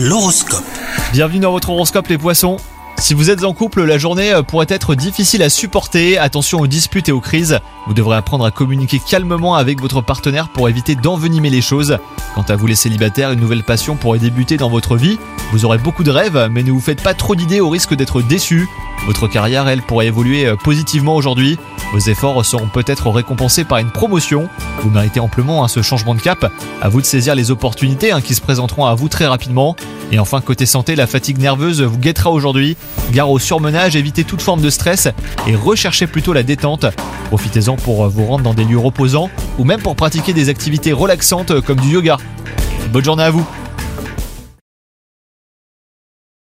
L'horoscope. Bienvenue dans votre horoscope les poissons. Si vous êtes en couple, la journée euh, pourrait être difficile à supporter. Attention aux disputes et aux crises. Vous devrez apprendre à communiquer calmement avec votre partenaire pour éviter d'envenimer les choses. Quant à vous les célibataires, une nouvelle passion pourrait débuter dans votre vie. Vous aurez beaucoup de rêves, mais ne vous faites pas trop d'idées au risque d'être déçu. Votre carrière, elle, pourrait évoluer euh, positivement aujourd'hui. Vos efforts seront peut-être récompensés par une promotion. Vous méritez amplement hein, ce changement de cap. À vous de saisir les opportunités hein, qui se présenteront à vous très rapidement. Et enfin, côté santé, la fatigue nerveuse vous guettera aujourd'hui. Gare au surmenage, évitez toute forme de stress et recherchez plutôt la détente. Profitez-en pour vous rendre dans des lieux reposants ou même pour pratiquer des activités relaxantes comme du yoga. Bonne journée à vous